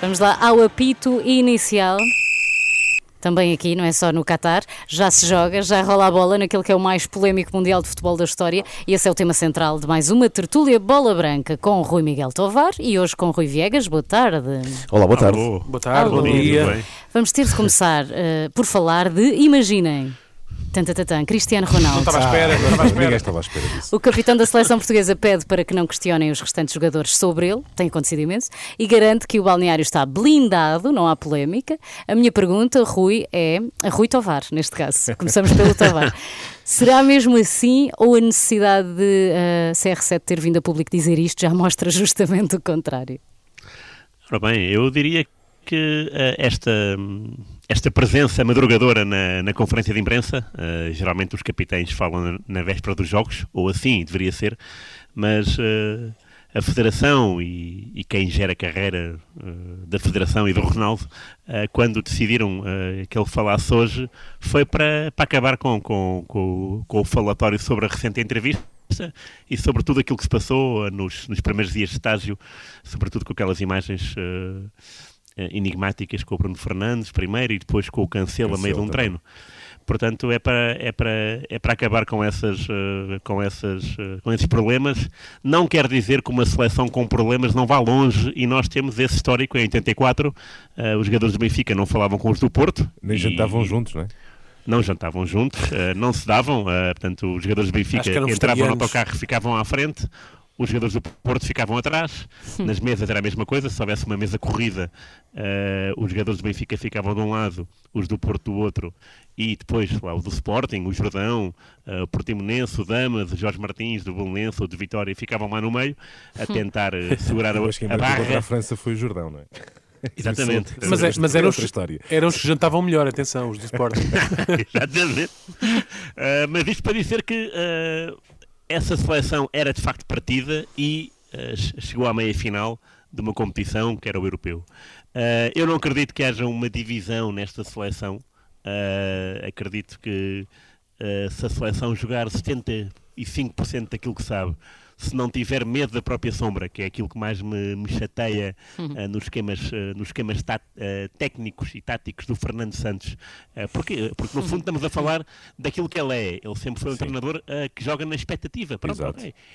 Vamos lá ao apito inicial. Também aqui, não é só no Qatar, já se joga, já rola a bola naquele que é o mais polémico mundial de futebol da história. E esse é o tema central de mais uma tertúlia Bola Branca com Rui Miguel Tovar e hoje com Rui Viegas. Boa tarde. Olá, boa tarde. Alô. Boa tarde, Alô. bom dia. Vamos ter de começar eh, por falar de Imaginem. Tantatatã, Cristiano Ronaldo. Não estava à espera, não estava à Ninguém espera. estava à espera disso. O capitão da seleção portuguesa pede para que não questionem os restantes jogadores sobre ele, tem acontecido imenso, e garante que o balneário está blindado, não há polémica. A minha pergunta, Rui, é a Rui Tovar, neste caso. Começamos pelo Tovar. Será mesmo assim ou a necessidade de a CR7 ter vindo a público dizer isto já mostra justamente o contrário? Ora bem, eu diria que eh, esta, esta presença madrugadora na, na conferência de imprensa, eh, geralmente os capitães falam na, véspera dos jogos, ou assim deveria ser, mas eh, a Federação e, e quem gera a carreira da Federação e do Ronaldo, quando decidiram que ele falasse hoje, foi para, para acabar com, com, com, com o falatório sobre a recente entrevista e sobre tudo aquilo que se passou nos, nos primeiros dias de estágio, sobretudo com aquelas imagens eh, enigmáticas com o Bruno Fernandes primeiro e depois com o Cancelo a meio de um Cancelo treino. Portanto, é para, é para, é para acabar com, essas, eh, com, essas, eh, com esses problemas. Não quer dizer que uma seleção com problemas não vá longe e nós temos esse histórico. Em 84, eh, os jogadores do Benfica não falavam com os do Porto. Nem e- jantavam juntos, não é? não jantavam juntos, eh, não se davam, eh, portanto, os jogadores do Benfica entravam no autocarro e ficavam à frente, os jogadores do Porto ficavam atrás, nas mesas era a mesma coisa, se houvesse uma mesa corrida, eh, os jogadores do Benfica ficavam de um lado, os do Porto do outro, e depois lá o do Sporting, o Jordão, eh, o Portimonense, o Damas, o Jorge Martins, do Belenense, o de Vitória, ficavam lá no meio, a tentar eh, segurar a, acho que a contra a barra. França foi o Jordão, não é? Exatamente. Isso- Mas, é, mas é eram, outra os, história. eram os que jantavam melhor, atenção, os do Sporting. Exatamente. Ah, mas isto para dizer que essa seleção era de facto partida e che- chegou à meia final de uma competição que era o europeu. Ah, eu não acredito que haja uma divisão nesta seleção. Ah, acredito que se a seleção jogar 75% daquilo que sabe, se não tiver medo da própria sombra, que é aquilo que mais me, me chateia ah, nos esquemas, ah, nos esquemas tá- ah, técnicos e táticos do Fernando Santos. Porque, porque no fundo estamos a falar daquilo que ele é. Ele sempre foi um Sim. treinador que joga na expectativa. Pronto.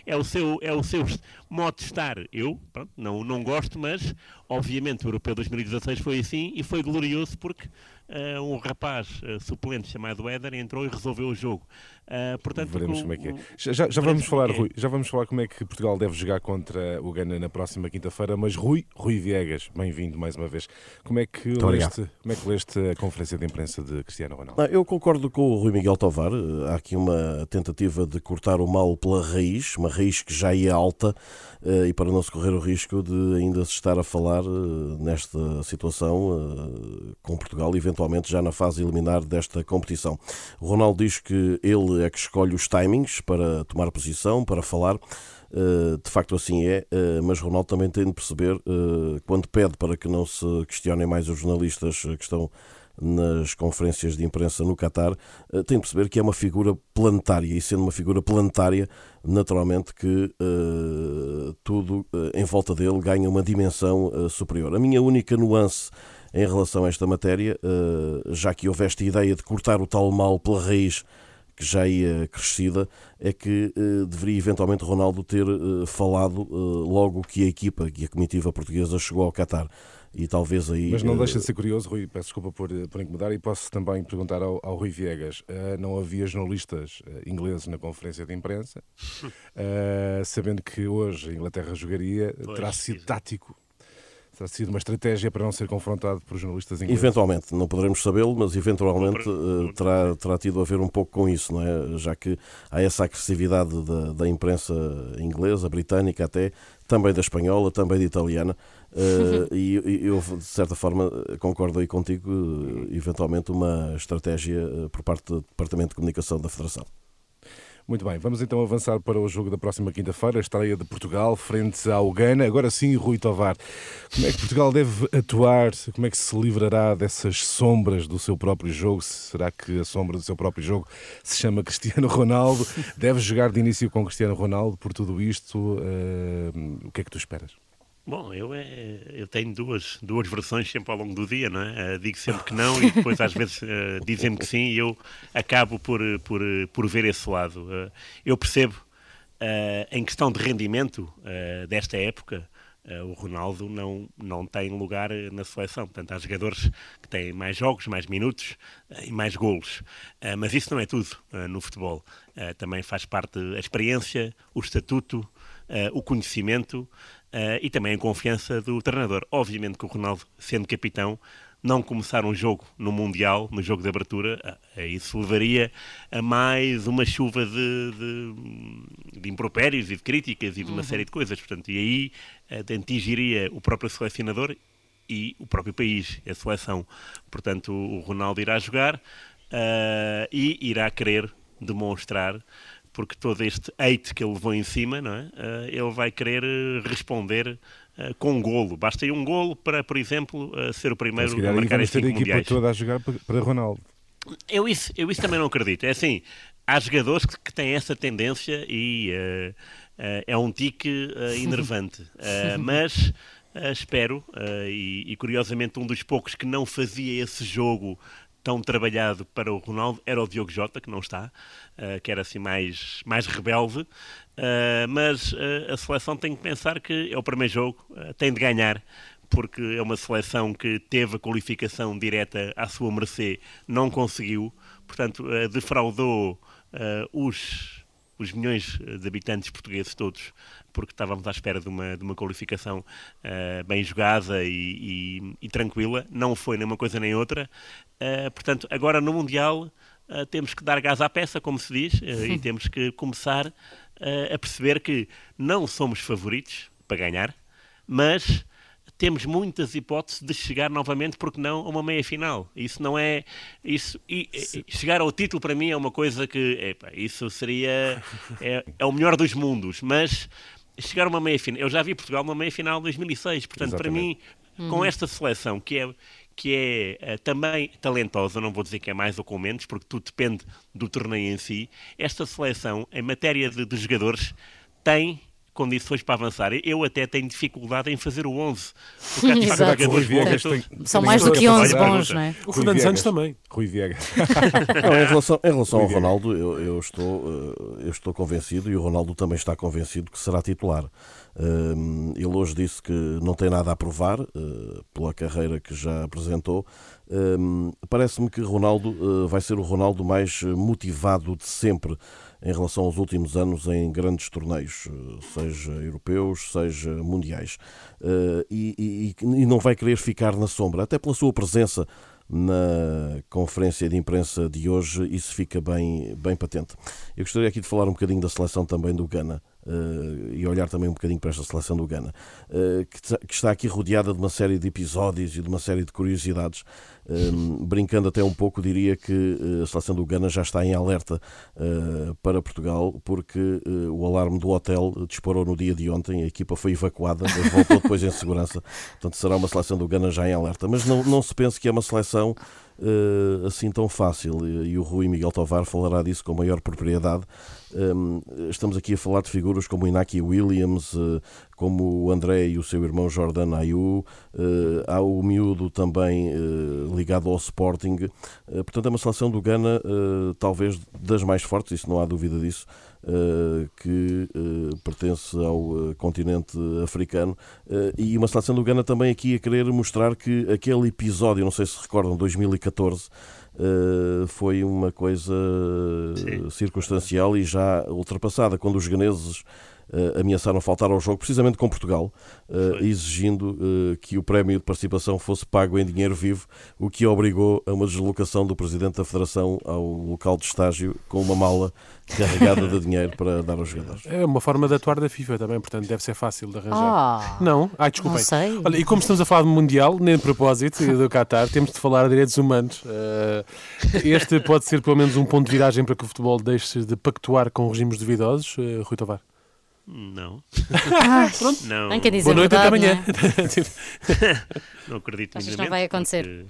É o seu, é o seu modo de estar. Eu pronto, não, não gosto, mas obviamente o Europeu 2016 foi assim e foi glorioso porque ah, um rapaz ah, suplente chamado Éder entrou e resolveu o jogo. Ah, portanto, Veremos o- como é que é. Já, já- vamos é falar, é. Rui, já vamos falar como é que Portugal deve jogar contra o Ghana na próxima quinta-feira, mas Rui, Rui Viegas, bem-vindo mais uma vez. Como é que leste, como é que leste a conferência de imprensa de Cristiano Ronaldo? Não, eu concordo com o Rui Miguel Tovar. Há aqui uma tentativa de cortar o mal pela raiz, uma raiz que já ia alta, e para não se correr o risco de ainda se estar a falar nesta situação com Portugal, eventualmente já na fase eliminar desta competição. O Ronaldo diz que ele é que escolhe os timings para tomar posição, para falar. Uh, de facto assim é, uh, mas Ronaldo também tem de perceber, uh, quando pede para que não se questionem mais os jornalistas que estão nas conferências de imprensa no Qatar, uh, tem de perceber que é uma figura planetária e sendo uma figura planetária, naturalmente que tudo em volta dele ganha uma dimensão superior. A minha única nuance em relação a esta matéria, uh, já que houve esta ideia de cortar o tal mal pela raiz que já ia crescida, é que eh, deveria eventualmente Ronaldo ter eh, falado eh, logo que a equipa, que a comitiva portuguesa chegou ao Qatar. E talvez aí. Mas não eh, deixa de ser curioso, Rui, peço desculpa por, por incomodar, e posso também perguntar ao, ao Rui Viegas: eh, não havia jornalistas eh, ingleses na conferência de imprensa, eh, sabendo que hoje a Inglaterra jogaria, Pois, terá sido tático, terá sido uma estratégia para não ser confrontado por jornalistas ingleses. Eventualmente, não poderemos sabê-lo, mas eventualmente eh, terá, terá tido a ver um pouco com isso, não é? Já que há essa agressividade da, da imprensa inglesa, britânica até, também da espanhola, também da italiana, eh, e, eu, de certa forma, concordo aí contigo, eh, eventualmente uma estratégia por parte do Departamento de Comunicação da Federação. Muito bem, vamos então avançar para o jogo da próxima quinta-feira, a estreia de Portugal frente ao Ghana. Agora sim, Rui Tovar, como é que Portugal deve atuar? Como é que se livrará dessas sombras do seu próprio jogo? Será que a sombra do seu próprio jogo se chama Cristiano Ronaldo? Deve jogar de início com Cristiano Ronaldo por tudo isto? Eh, o que é que tu esperas? Bom, eu, é, eu tenho duas, duas versões sempre ao longo do dia, não é? Uh, digo sempre que não e depois às vezes uh, dizem-me que sim e eu acabo por, por, por ver esse lado. Uh, eu percebo, em questão de rendimento desta época, o Ronaldo não, não tem lugar na seleção. Portanto, há jogadores que têm mais jogos, mais minutos e mais golos. mas isso não é tudo no futebol. também faz parte a experiência, o estatuto, o conhecimento uh, e também a confiança do treinador. Obviamente que o Ronaldo, sendo capitão, não começar um jogo no Mundial, no jogo de abertura, uh, isso levaria a mais uma chuva de, de, de impropérios e de críticas e de uma uhum. série de coisas. Portanto, e aí uh, atingiria o próprio selecionador e o próprio país, a seleção. Portanto, o Ronaldo irá jogar uh, e irá querer demonstrar porque todo este hate que ele levou em cima, não é? Uh, ele vai querer eh, responder uh, com um golo. Basta aí um golo para, por exemplo, uh, ser o primeiro a marcar em cinco a equipa mundiais. toda a jogar para Ronaldo. Eu isso, eu isso também não acredito. É assim, há jogadores que, que têm essa tendência e é um tique enervante. mas espero, e, e curiosamente um dos poucos que não fazia esse jogo tão trabalhado para o Ronaldo era o Diogo Jota, que não está, uh, que era assim mais, mais rebelde. Uh, mas uh, a seleção tem que pensar que é o primeiro jogo, tem de ganhar, porque é uma seleção que teve a qualificação direta à sua mercê, não conseguiu, portanto, defraudou os os milhões de habitantes portugueses todos, porque estávamos à espera de uma, de uma qualificação uh, bem jogada e, e, e, tranquila. Não foi nem uma coisa nem outra. Uh, portanto, agora no Mundial uh, temos que dar gás à peça, como se diz, e temos que começar a perceber que não somos favoritos para ganhar, mas temos muitas hipóteses de chegar novamente, porque não, a uma meia final. Isso não é. Isso, e, e, chegar ao título para mim é uma coisa que. Epa, isso seria. É, é, o melhor dos mundos, mas chegar a uma meia final. Eu já vi Portugal numa meia final de 2006, portanto, Exatamente. para mim, com uhum. esta seleção que é que é uh, também talentosa, não vou dizer que é mais ou com menos, porque tudo depende do torneio em si. Esta seleção, em matéria de, de jogadores, tem condições para avançar. Eu até tenho dificuldade em fazer o 11. Porque há de facto jogadores bons. São mais do que 11 bons, não é? O Fernando Santos também. Rui Viegas. não, em relação, em relação ao Ronaldo, eu, eu, estou, eh, eu estou convencido e o Ronaldo também está convencido que será titular. Eh, ele hoje disse que não tem nada a provar eh, pela carreira que já apresentou. Parece-me que Ronaldo vai ser o Ronaldo mais motivado de sempre em relação aos últimos anos em grandes torneios, seja europeus, seja mundiais. Eh, e, e, e não vai querer ficar na sombra, até pela sua presença na conferência de imprensa de hoje, isso fica bem, bem patente. Eu gostaria aqui de falar um bocadinho da seleção também do Ghana. Uh, e olhar também um bocadinho para esta seleção do Ghana, uh, que, que, está aqui rodeada de uma série de episódios e de uma série de curiosidades. Uh, brincando até um pouco, diria que a seleção do Ghana já está em alerta para Portugal, porque o alarme do hotel disparou no dia de ontem, a equipa foi evacuada, voltou depois em segurança. Portanto, será uma seleção do Ghana já em alerta. Mas não, não se pense que é uma seleção uh, assim tão fácil. E, o Rui Miguel Tovar falará disso com maior propriedade. Um, estamos aqui a falar de figuras como Inaki Williams, uh, como o André e o seu irmão Jordan Ayu, uh, há o miúdo também ligado ao Sporting. portanto, é uma seleção do Ghana, talvez das mais fortes, isso não há dúvida disso. Uh, que uh, pertence ao uh, continente africano e uma seleção do Ghana também aqui a querer mostrar que aquele episódio, não sei se recordam, 2014 foi uma coisa Sim. circunstancial e já ultrapassada, quando os ganeses uh, ameaçaram faltar ao jogo, precisamente com Portugal, uh, exigindo uh, que o prémio de participação fosse pago em dinheiro vivo, o que obrigou a uma deslocação do Presidente da Federação ao local de estágio com uma mala carregada de dinheiro para dar aos jogadores. É uma forma de atuar da FIFA também, portanto deve ser fácil de arranjar. Oh, não? Ai, desculpem. Não sei. Olha, e como estamos a falar de Mundial, nem de propósito do Qatar, temos de falar de direitos humanos. este pode ser pelo menos um ponto de viragem para que o futebol deixe de pactuar com regimes duvidosos, Rui Tovar? Não. Ah, Pronto. Não. não quer dizer Boa noite verdade, até amanhã. Não, não acredito Achas que não vai acontecer? Porque...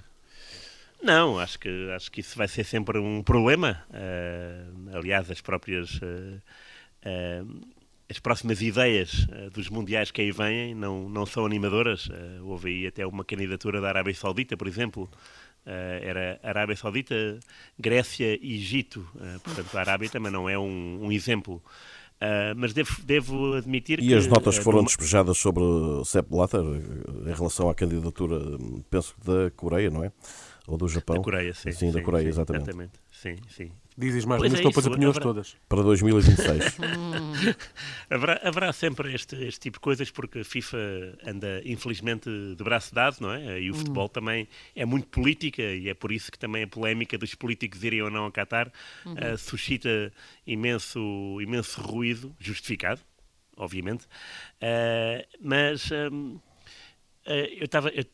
Não, acho que, acho que isso vai ser sempre um problema. Uh, aliás, as próprias. Uh, uh, as próximas ideias uh, dos mundiais que aí vêm não, não são animadoras. Uh, houve aí até uma candidatura da Arábia Saudita, por exemplo. Uh, era Arábia Saudita, Grécia e Egito. portanto, a Arábia também não é um, um exemplo. Mas devo, devo, admitir e que... E as notas foram despejadas sobre Sepp Blatter em relação à candidatura, penso que da Coreia, não é? Ou do Japão? Da Coreia, sim. Sim, da Coreia, sim, exatamente. exatamente. Sim, sim. Dizes mais ou menos é com as opiniões haverá... todas. Para 2026. haverá, haverá sempre este, este tipo de coisas, porque a FIFA anda, infelizmente, de braço dado, não é? E o futebol também é muito política, e é por isso que também a polémica dos políticos irem ou não a Qatar uhum. uh, suscita imenso, imenso ruído, justificado, obviamente. Uh, mas. Um, Uh, eu, tava, eu,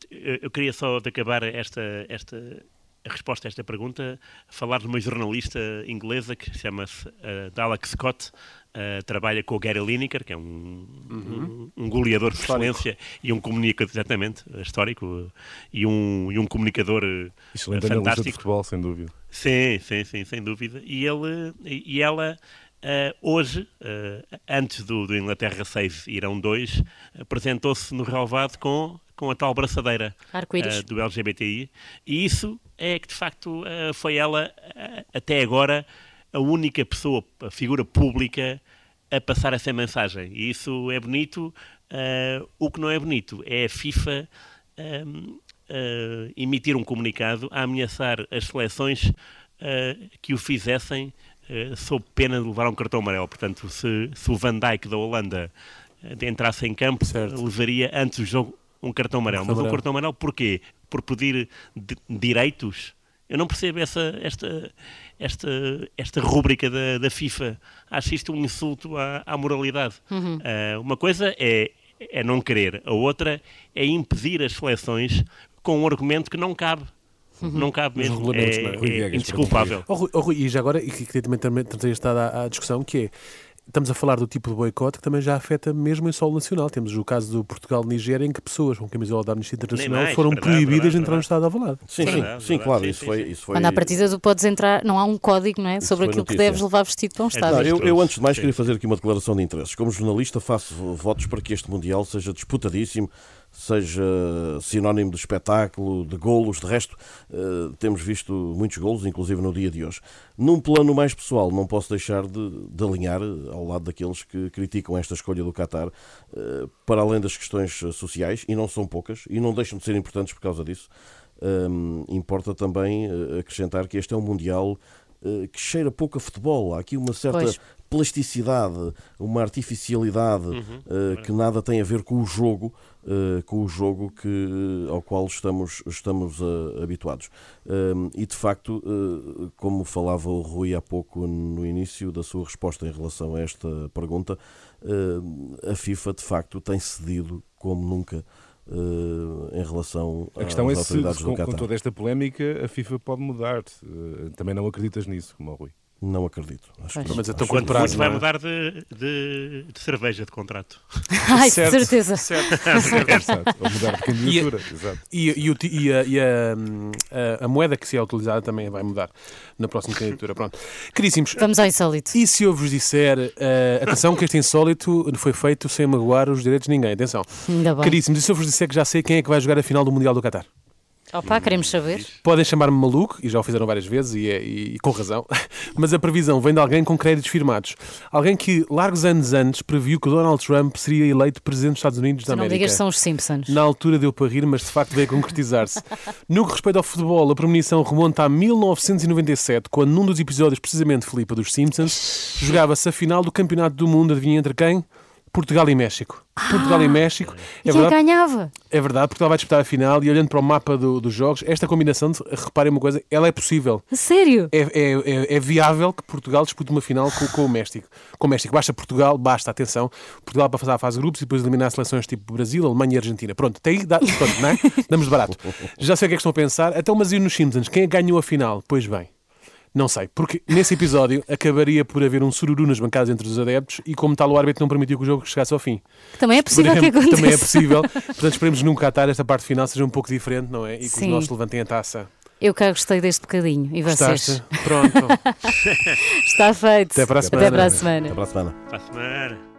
eu, queria só de acabar esta, esta, a resposta a esta pergunta, falar de uma jornalista inglesa que chama-se uh, Dalek Scott, uh, trabalha com o Gary Lineker, que é um, uhum. um, um goleador por excelência e um comunicador, exatamente, histórico, e um, e um comunicador Excelente fantástico. de futebol, sem dúvida. Sim, sim, sim, sem dúvida. E, ele, e ela... Uh, hoje, uh, antes do, do, Inglaterra 6 Irão 2, apresentou-se no relvado com, com a tal braçadeira do LGBTI. E isso é que, de facto, foi ela, até agora, a única pessoa, a figura pública, a passar essa mensagem. E isso é bonito. o que não é bonito é a FIFA. Um, emitir um comunicado a ameaçar as seleções que o fizessem eh, sob pena de levar um cartão amarelo. Portanto, se, se o Van Dijk da Holanda uh, entrasse em campo, certo. levaria antes do jogo um cartão amarelo. Um Mas um cartão amarelo porquê? Por pedir direitos? Eu não percebo essa, esta, esta, esta rúbrica da, da FIFA. Acho isto um insulto à, à moralidade. Uhum. Uh, uma coisa é, é não querer, a outra é impedir as seleções com um argumento que não cabe. Uhum. Não cabe mesmo. É, é, é indesculpável. Oh, oh, Rui, e já agora, e que também, também, também estado à, à discussão, que é estamos a falar do tipo de boicote que também já afeta mesmo em solo nacional. Temos o caso do Portugal-Nigéria, em que pessoas com camisola da Amnistia Internacional mais, foram verdade, proibidas verdade, de entrar no Estado avalado. Sim, sim, verdade, sim, claro, isso, foi, isso foi... Quando à partida tu podes entrar, não há um código não é, sobre aquilo notícia. que deves levar vestido para um Estado. Não, eu, eu, antes de mais, queria fazer aqui uma declaração de interesses. Como jornalista, faço votos para que este Mundial seja disputadíssimo, seja sinónimo de espetáculo, de golos, de resto, uh, temos visto muitos golos, inclusive no dia de hoje. Num plano mais pessoal, não posso deixar de, de alinhar eh, ao lado daqueles que criticam esta escolha do Qatar, uh, para além das questões sociais, e não são poucas, e não deixam de ser importantes por causa disso. Importa também acrescentar que este é um Mundial que cheira pouco a futebol. Há aqui uma certa pois plasticidade, uma artificialidade uhum. uh, que nada tem a ver com o jogo, uh, com o jogo que, ao qual estamos, estamos uh, habituados. e de facto, como falava o Rui há pouco no início da sua resposta em relação a esta pergunta, a FIFA de facto tem cedido como nunca. Uh, em relação a questão às é se, do com, com toda esta polémica a FIFA pode mudar. Uh, também não acreditas nisso, como o Rui? Não acredito. Acho que, mas então quanto prazo vai mudar de, de, de, cerveja de contrato. Ai, certo, certeza. Certo. mudar de candidatura. E, e, e, e, a, e a, a, moeda que se é utilizada também vai mudar na próxima candidatura. Pronto. Queríssimos. Vamos ao insólito. E se eu vos disser, uh, atenção que este insólito foi feito sem magoar os direitos de ninguém. Atenção. Ainda bem. Queríssimos, e se eu vos disser que já sei quem é que vai jogar a final do Mundial do Qatar? Opa, queremos saber. Podem chamar-me maluco, e já o fizeram várias vezes, e, é, e, e, com razão, mas a previsão vem de alguém com créditos firmados. Alguém que, largos anos antes, previu que Donald Trump seria eleito presidente dos Estados Unidos da América. Não digas são os Simpsons. Na altura deu para rir, mas de facto veio a concretizar-se. no que respeita ao futebol, a premonição remonta a 1997, quando num dos episódios, precisamente, Filipe, dos Simpsons, jogava-se a final do Campeonato do Mundo, adivinha entre quem? Portugal e México. Ah, Portugal e México. É e verdade, ganhava? É verdade, Portugal vai disputar a final e olhando para o mapa do, dos jogos, esta combinação, reparem uma coisa, ela é possível. Sério? É, é, é, é viável que Portugal dispute uma final com, com, o México. Com o México. Basta Portugal, basta, atenção, Portugal para fazer a fase de grupos e depois eliminar seleções tipo Brasil, Alemanha e Argentina. Pronto, até aí dá, pronto, não é? damos de barato. Já sei o que é que estão a pensar. Então, mas e nos Simpsons? Quem ganhou a final? Pois bem. Não sei, porque nesse episódio acabaria por haver um sururu nas bancadas entre os adeptos e, como tal, o árbitro não permitiu que o jogo chegasse ao fim. Também é possível que aconteça. Também é possível. Portanto, esperemos nunca atar esta parte final seja um pouco diferente, não é? E que Sim. os nossos levantem a taça. Eu cá gostei deste bocadinho. E vocês? Gostaste? Pronto. Está feito. Até para a semana. Até para a semana. Até para a semana. Para a semana.